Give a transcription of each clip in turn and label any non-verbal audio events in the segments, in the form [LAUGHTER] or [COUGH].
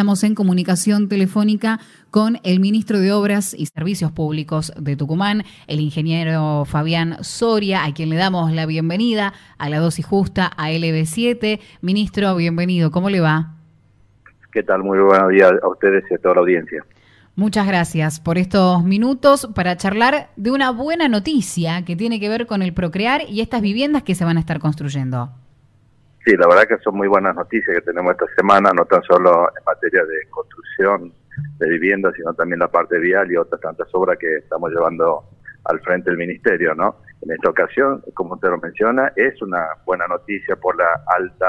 estamos en comunicación telefónica con el ministro de Obras y Servicios Públicos de Tucumán, el ingeniero Fabián Soria, a quien le damos la bienvenida a la dosis justa a LB7. Ministro, bienvenido, ¿cómo le va? ¿Qué tal? Muy buenos días a ustedes y a toda la audiencia. Muchas gracias por estos minutos para charlar de una buena noticia que tiene que ver con el procrear y estas viviendas que se van a estar construyendo. Sí, la verdad que son muy buenas noticias que tenemos esta semana, no tan solo en materia de construcción de viviendas, sino también la parte vial y otras tantas obras que estamos llevando al frente del ministerio, ¿no? En esta ocasión, como usted lo menciona, es una buena noticia por la alta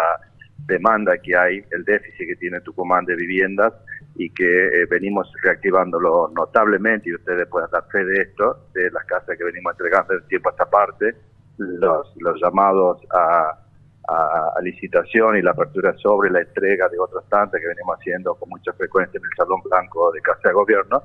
demanda que hay, el déficit que tiene Tucumán de viviendas y que eh, venimos reactivándolo notablemente y ustedes pueden dar fe de esto, de las casas que venimos entregando de tiempo a esta parte, los, los llamados a a, licitación y la apertura sobre la entrega de otras tantas que venimos haciendo con mucha frecuencia en el Salón Blanco de Casa de Gobierno.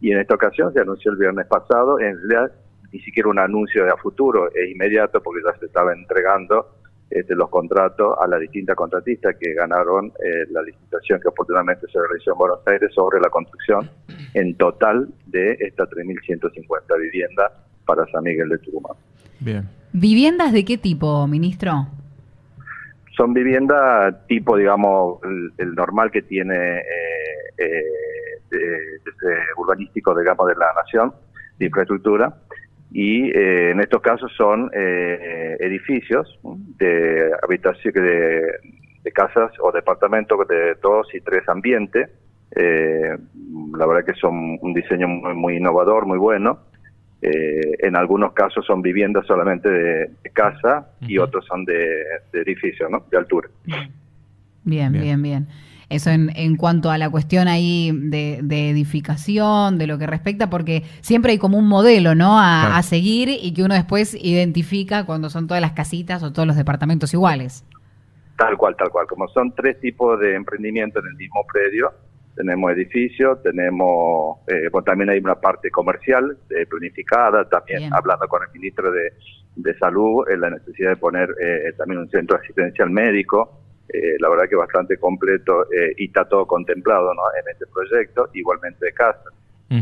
Y en esta ocasión se anunció el viernes pasado, en realidad ni siquiera un anuncio de a futuro, es inmediato porque ya se estaba entregando este, los contratos a las distintas contratistas que ganaron eh, la licitación que oportunamente se realizó en Buenos Aires sobre la construcción en total de estas 3.150 viviendas para San Miguel de Tucumán. Bien. ¿Viviendas de qué tipo, ministro? Son viviendas tipo, digamos, el, normal que tiene eh, eh, urbanístico, digamos, de la nación, de infraestructura, y eh, en estos casos son eh, edificios de habitación, de, de, casas o departamentos de dos y tres ambientes. la verdad que son un diseño muy innovador, muy bueno eh, en algunos casos son viviendas solamente de, casa y otros son de, edificios, ¿no? De altura. Bien, bien, bien. Eso en, en, cuanto a la cuestión ahí de, edificación, de lo que respecta, porque siempre hay como un modelo, ¿no? A, a, seguir y que uno después identifica cuando son todas las casitas o todos los departamentos iguales. Tal cual, tal cual. Como son tres tipos de emprendimiento en el mismo predio, tenemos edificios, tenemos, eh, también hay una parte comercial eh, planificada, también hablando con el ministro de, Salud, en la necesidad de poner eh, también un centro asistencial médico, la verdad que bastante completo y está todo contemplado ¿no? en este proyecto, igualmente de casa.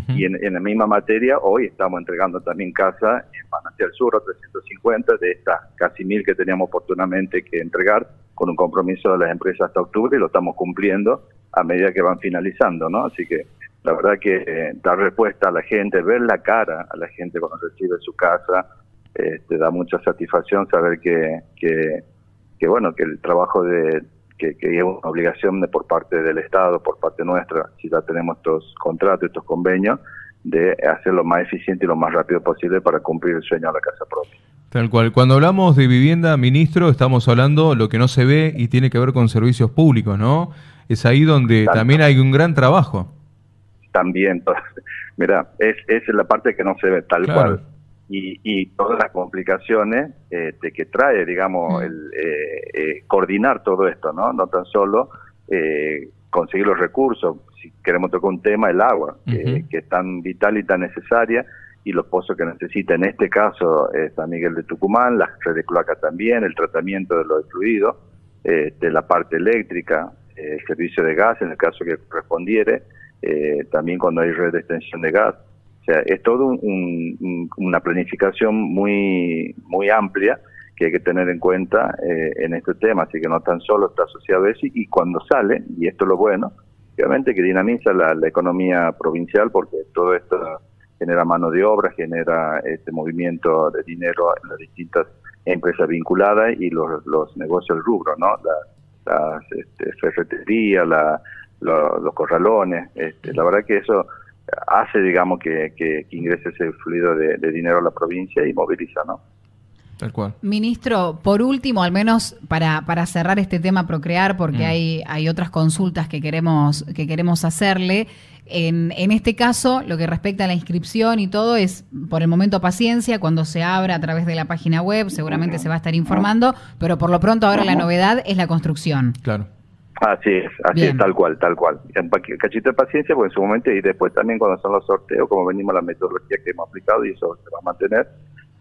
Y en, la misma materia, hoy estamos entregando también casa en Manantial Sur, 350, de estas casi mil que teníamos oportunamente que entregar, con un compromiso de las empresas hasta octubre, y lo estamos cumpliendo a medida que van finalizando, ¿no? Así que la verdad que eh, dar respuesta a la gente, ver la cara a la gente cuando recibe su casa, te este, da mucha satisfacción saber que, que, bueno, que el trabajo de que, que es una obligación de, por parte del Estado, por parte nuestra, si ya tenemos estos contratos, estos convenios, de hacerlo más eficiente y lo más rápido posible para cumplir el sueño de la casa propia. Tal cual. Cuando hablamos de vivienda, ministro, estamos hablando lo que no se ve y tiene que ver con servicios públicos, ¿no? es ahí donde también hay un gran trabajo. También, [LAUGHS] mira, es, es la parte que no se ve tal cual. Y, y, todas las complicaciones este, que trae, digamos, mm. el, eh, eh, coordinar todo esto, ¿no? No tan solo eh, conseguir los recursos, si queremos tocar un tema, el agua, que es tan vital y tan necesaria, y los pozos que necesita, en este caso, San Miguel de Tucumán, las redes de también, el tratamiento de los fluidos, de la parte eléctrica, el eh, servicio de gas en el caso que correspondiere, eh, también cuando hay red de extensión de gas. O sea, es todo una planificación muy, muy amplia que hay que tener en cuenta eh, en este tema, así que no tan solo está asociado a eso y cuando sale, y esto es lo bueno, obviamente que dinamiza la, economía provincial porque todo esto genera mano de obra, genera este movimiento de dinero en las distintas empresas vinculadas y los, los negocios del rubro, ¿no? las este, ferreterías, la, los corralones. Este, la verdad que eso hace, digamos, que, que, ingrese ese fluido de, dinero a la provincia y moviliza, ¿no? Tal cual. Ministro, por último, al menos para, para cerrar este tema Procrear, porque mm. hay, hay otras consultas que queremos, que queremos hacerle. En, en, este caso, lo que respecta a la inscripción y todo es, por el momento, paciencia. Cuando se abra a través de la página web, seguramente se va a estar informando, pero por lo pronto ahora la novedad es la construcción. Claro. Así es, así es, tal cual, tal cual. Un cachito de paciencia, porque en su momento, y después también cuando son los sorteos, como venimos la metodología que hemos aplicado, y eso se va a mantener,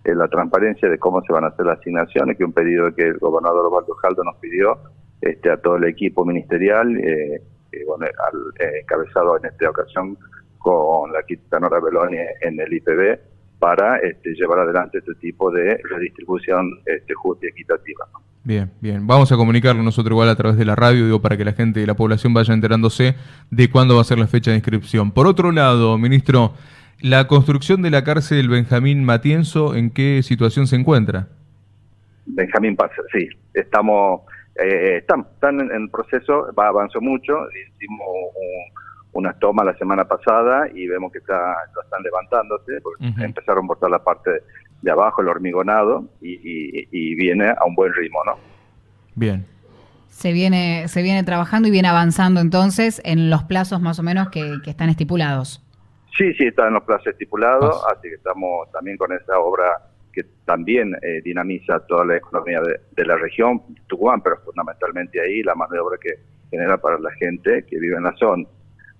eh, la transparencia de cómo se van a hacer las asignaciones, que un pedido que el gobernador Osvaldo Jaldo nos pidió este, a todo el equipo ministerial, eh, bueno, al, encabezado en esta ocasión con la Nora Beloni en el IPB para este, llevar adelante este tipo de redistribución este, justa y equitativa. Bien, bien. Vamos a comunicarlo nosotros igual a través de la radio, digo, para que la gente y la población vaya enterándose de cuándo va a ser la fecha de inscripción. Por otro lado, ministro, la construcción de la cárcel Benjamín Matienzo, ¿en qué situación se encuentra? Benjamín Paz, sí. Estamos, eh, están, están en, el proceso, va, avanzó mucho, hicimos unas tomas la semana pasada y vemos que está, están levantándose, empezaron por toda la parte de abajo, el hormigonado, y, viene a un buen ritmo, ¿no? Bien. Se viene, se viene trabajando y viene avanzando entonces en los plazos más o menos que, están estipulados. Sí, sí, está en los plazos estipulados, así que estamos también con esa obra que también eh, dinamiza toda la economía de, la región, Tucumán, pero fundamentalmente ahí la mano de obra que genera para la gente que vive en la zona.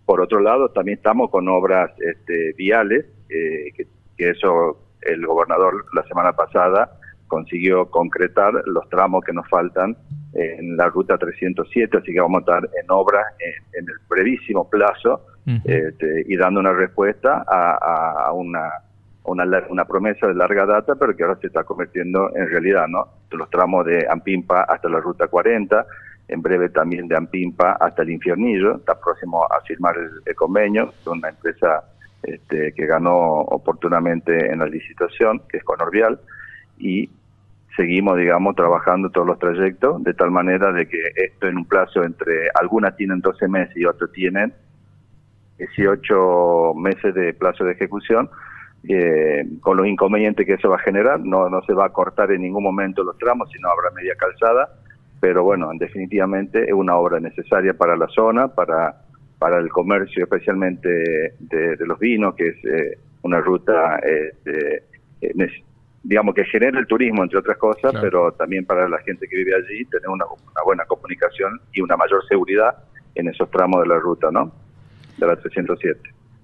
Por otro lado, también estamos con obras este, viales, eh, que, eso el gobernador la semana pasada consiguió concretar los tramos que nos faltan en la ruta 307, así que vamos a estar en obras en, el brevísimo plazo este, y dando una respuesta a, una, una, una, promesa de larga data, pero que ahora se está convirtiendo en realidad, ¿no? Los tramos de Ampimpa hasta la ruta 40, en breve también de Ampimpa hasta el Infiernillo, está próximo a firmar el, convenio con una empresa este, que ganó oportunamente en la licitación, que es Conorvial, y seguimos, digamos, trabajando todos los trayectos de tal manera de que esto en un plazo entre, algunas tienen 12 meses y otras tienen 18 meses de plazo de ejecución, eh, con los inconvenientes que eso va a generar, no, no se va a cortar en ningún momento los tramos, sino habrá media calzada, pero bueno, definitivamente es una obra necesaria para la zona, para, para el comercio especialmente de, los vinos, que es eh, una ruta, este, eh, digamos, que genera el turismo, entre otras cosas, pero también para la gente que vive allí, tener una, buena comunicación y una mayor seguridad en esos tramos de la ruta, ¿no? De la 307.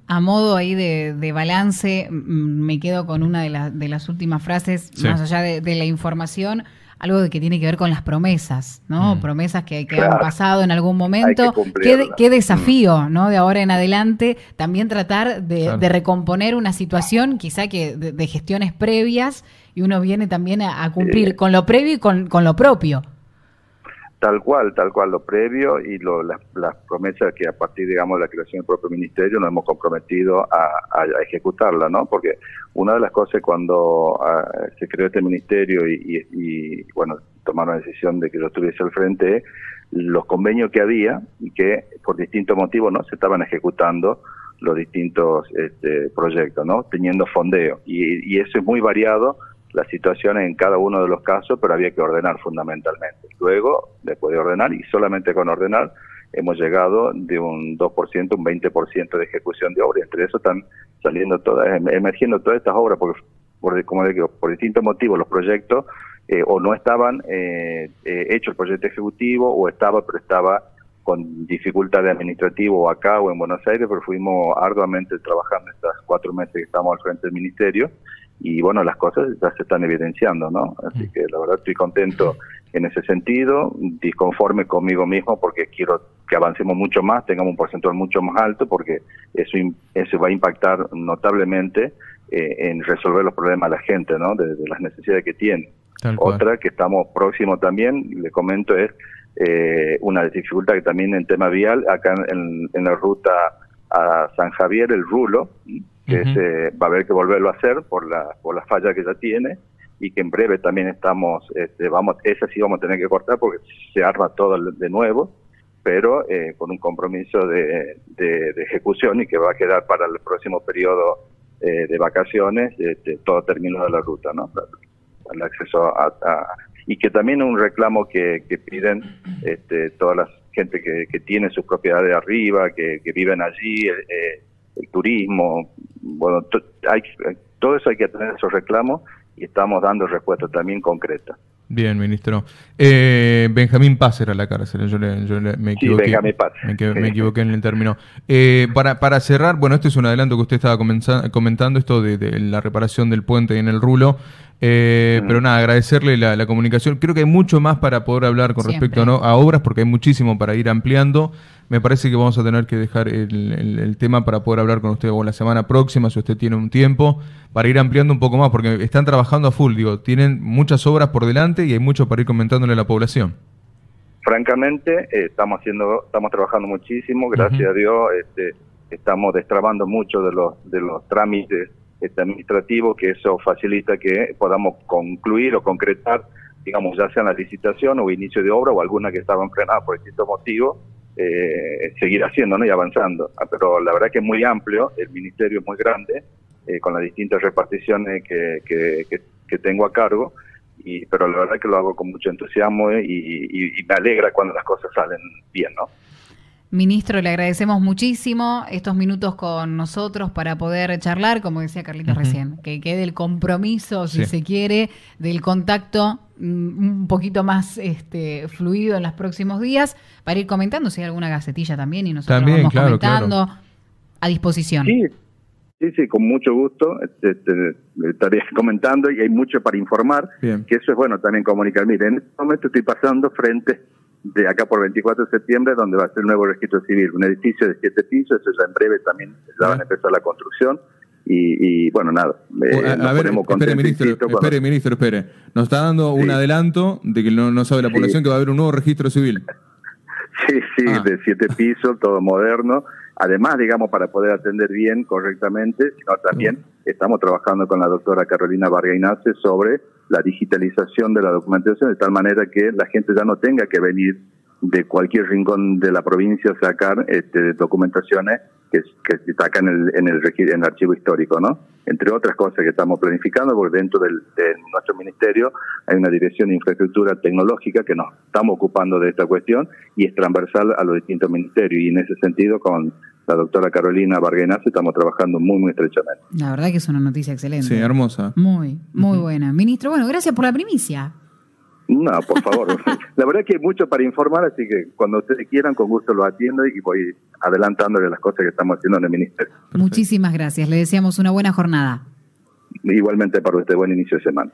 A modo ahí de, balance, me quedo con una de, de las últimas frases, más allá de la información algo que tiene que ver con las promesas, ¿no? Mm. Promesas que, han pasado en algún momento. Qué, desafío, mm. ¿no? De ahora en adelante, también tratar de, recomponer una situación quizá que de, gestiones previas y uno viene también a, cumplir con lo previo y con, con lo propio. Tal cual, tal cual, lo previo y lo, las, promesas que a partir, digamos, de la creación del propio ministerio nos hemos comprometido a, ejecutarla, ¿no? Porque una de las cosas cuando ah, se creó este ministerio y, bueno, tomaron la decisión de que yo estuviese al frente, los convenios que había y que por distintos motivos no se estaban ejecutando los distintos este, proyectos, ¿no? Teniendo fondeo. Y, y eso es muy variado las situaciones en cada uno de los casos, pero había que ordenar fundamentalmente. Luego, después de ordenar, y solamente con ordenar, hemos llegado de un 2%, un 20% de ejecución de obras. Entre eso están saliendo todas, em, emergiendo todas estas obras, porque, por, como digo, por distintos motivos los proyectos eh, o no estaban eh, eh, hechos el proyecto ejecutivo, o estaba, pero estaba con dificultades administrativas acá o en Buenos Aires, pero fuimos arduamente trabajando estas cuatro meses que estamos al frente del ministerio y bueno, las cosas ya se están evidenciando, ¿no? Así mm. que la verdad estoy contento en ese sentido, disconforme conmigo mismo porque quiero que avancemos mucho más, tengamos un porcentaje mucho más alto porque eso, eso va a impactar notablemente eh, en resolver los problemas de la gente, ¿no? De, las necesidades que tiene. Otra que estamos próximos también, le comento, es eh, una dificultad que también en tema vial, acá en, en la ruta a San Javier, el Rulo, que se, va a haber que volverlo a hacer por la, por la falla que ya tiene y que en breve también estamos, este, vamos, esa sí vamos a tener que cortar porque se arma todo de nuevo, pero eh, con un compromiso de, de, ejecución y que va a quedar para el próximo periodo eh, de vacaciones este, todo terminado de la ruta, ¿no? El acceso a, y que también un reclamo que, que piden este, toda la gente que, que tiene sus propiedades arriba, que, que viven allí, eh, el turismo, bueno, hay, todo eso hay que tener esos reclamos y estamos dando respuestas también concretas. Bien, ministro. Eh, Benjamín Paz era la cárcel, yo, me equivoqué. Sí, Paz. Me, equivoqué en el término. Eh, para, para cerrar, bueno, este es un adelanto que usted estaba comentando, esto de, la reparación del puente en el rulo. Eh, pero nada, agradecerle la, comunicación. Creo que hay mucho más para poder hablar con respecto a obras, porque hay muchísimo para ir ampliando. Me parece que vamos a tener que dejar el, tema para poder hablar con usted o la semana próxima, si usted tiene un tiempo, para ir ampliando un poco más, porque están trabajando a full, digo, tienen muchas obras por delante y hay mucho para ir comentándole a la población. Francamente, eh, estamos haciendo, estamos trabajando muchísimo, gracias a Dios, este, estamos destrabando mucho de los de los trámites este, administrativos, que eso facilita que podamos concluir o concretar, digamos, ya sea en la licitación o inicio de obra o alguna que estaba frenada por distintos motivos, eh, seguir haciendo ¿no? y avanzando. Ah, pero la verdad que es muy amplio, el ministerio es muy grande, eh, con las distintas reparticiones que, que, tengo a cargo, y, pero la verdad que lo hago con mucho entusiasmo y, y me alegra cuando las cosas salen bien, ¿no? Ministro, le agradecemos muchísimo estos minutos con nosotros para poder charlar, como decía Carlitos recién, que quede el compromiso, si se quiere, del contacto mm, un poquito más este, fluido en los próximos días, para ir comentando si hay alguna gacetilla también y nosotros también, vamos comentando a disposición. Sí. Sí, sí, con mucho gusto. Este, estaré [LAUGHS] comentando y hay mucho para informar, que eso es bueno también comunicar. Mire, en este momento estoy pasando frente de acá por 24 de septiembre, donde va a ser el nuevo registro civil, un edificio de siete pisos, eso ya en breve también ya van a empezar la construcción. Y, bueno, nada. Eh, a, ver, espere, ministro, espere, ministro, espere. Nos está dando un adelanto de que no, sabe la población que va a haber un nuevo registro civil. [LAUGHS] Sí, sí, ah. de siete pisos, todo moderno. Además, digamos, para poder atender bien, correctamente, sino también estamos trabajando con la doctora Carolina Vargas sobre la digitalización de la documentación de tal manera que la gente ya no tenga que venir de cualquier rincón de la provincia a sacar este, documentaciones que, que se sacan en el, en, el, en el archivo histórico, ¿no? Entre otras cosas que estamos planificando, porque dentro del, de nuestro ministerio hay una dirección de infraestructura tecnológica que nos estamos ocupando de esta cuestión y es transversal a los distintos ministerios. Y en ese sentido, con la doctora Carolina Barguenas, estamos trabajando muy, muy estrechamente. La verdad que es una noticia excelente. Sí, hermosa. Muy, muy buena. Ministro, bueno, gracias por la primicia. No, por favor. [LAUGHS] la verdad que hay mucho para informar, así que cuando ustedes quieran, con gusto lo atiendo y voy adelantándole las cosas que estamos haciendo en el Ministerio. Muchísimas gracias. Le deseamos una buena jornada. Igualmente para usted, buen inicio de semana.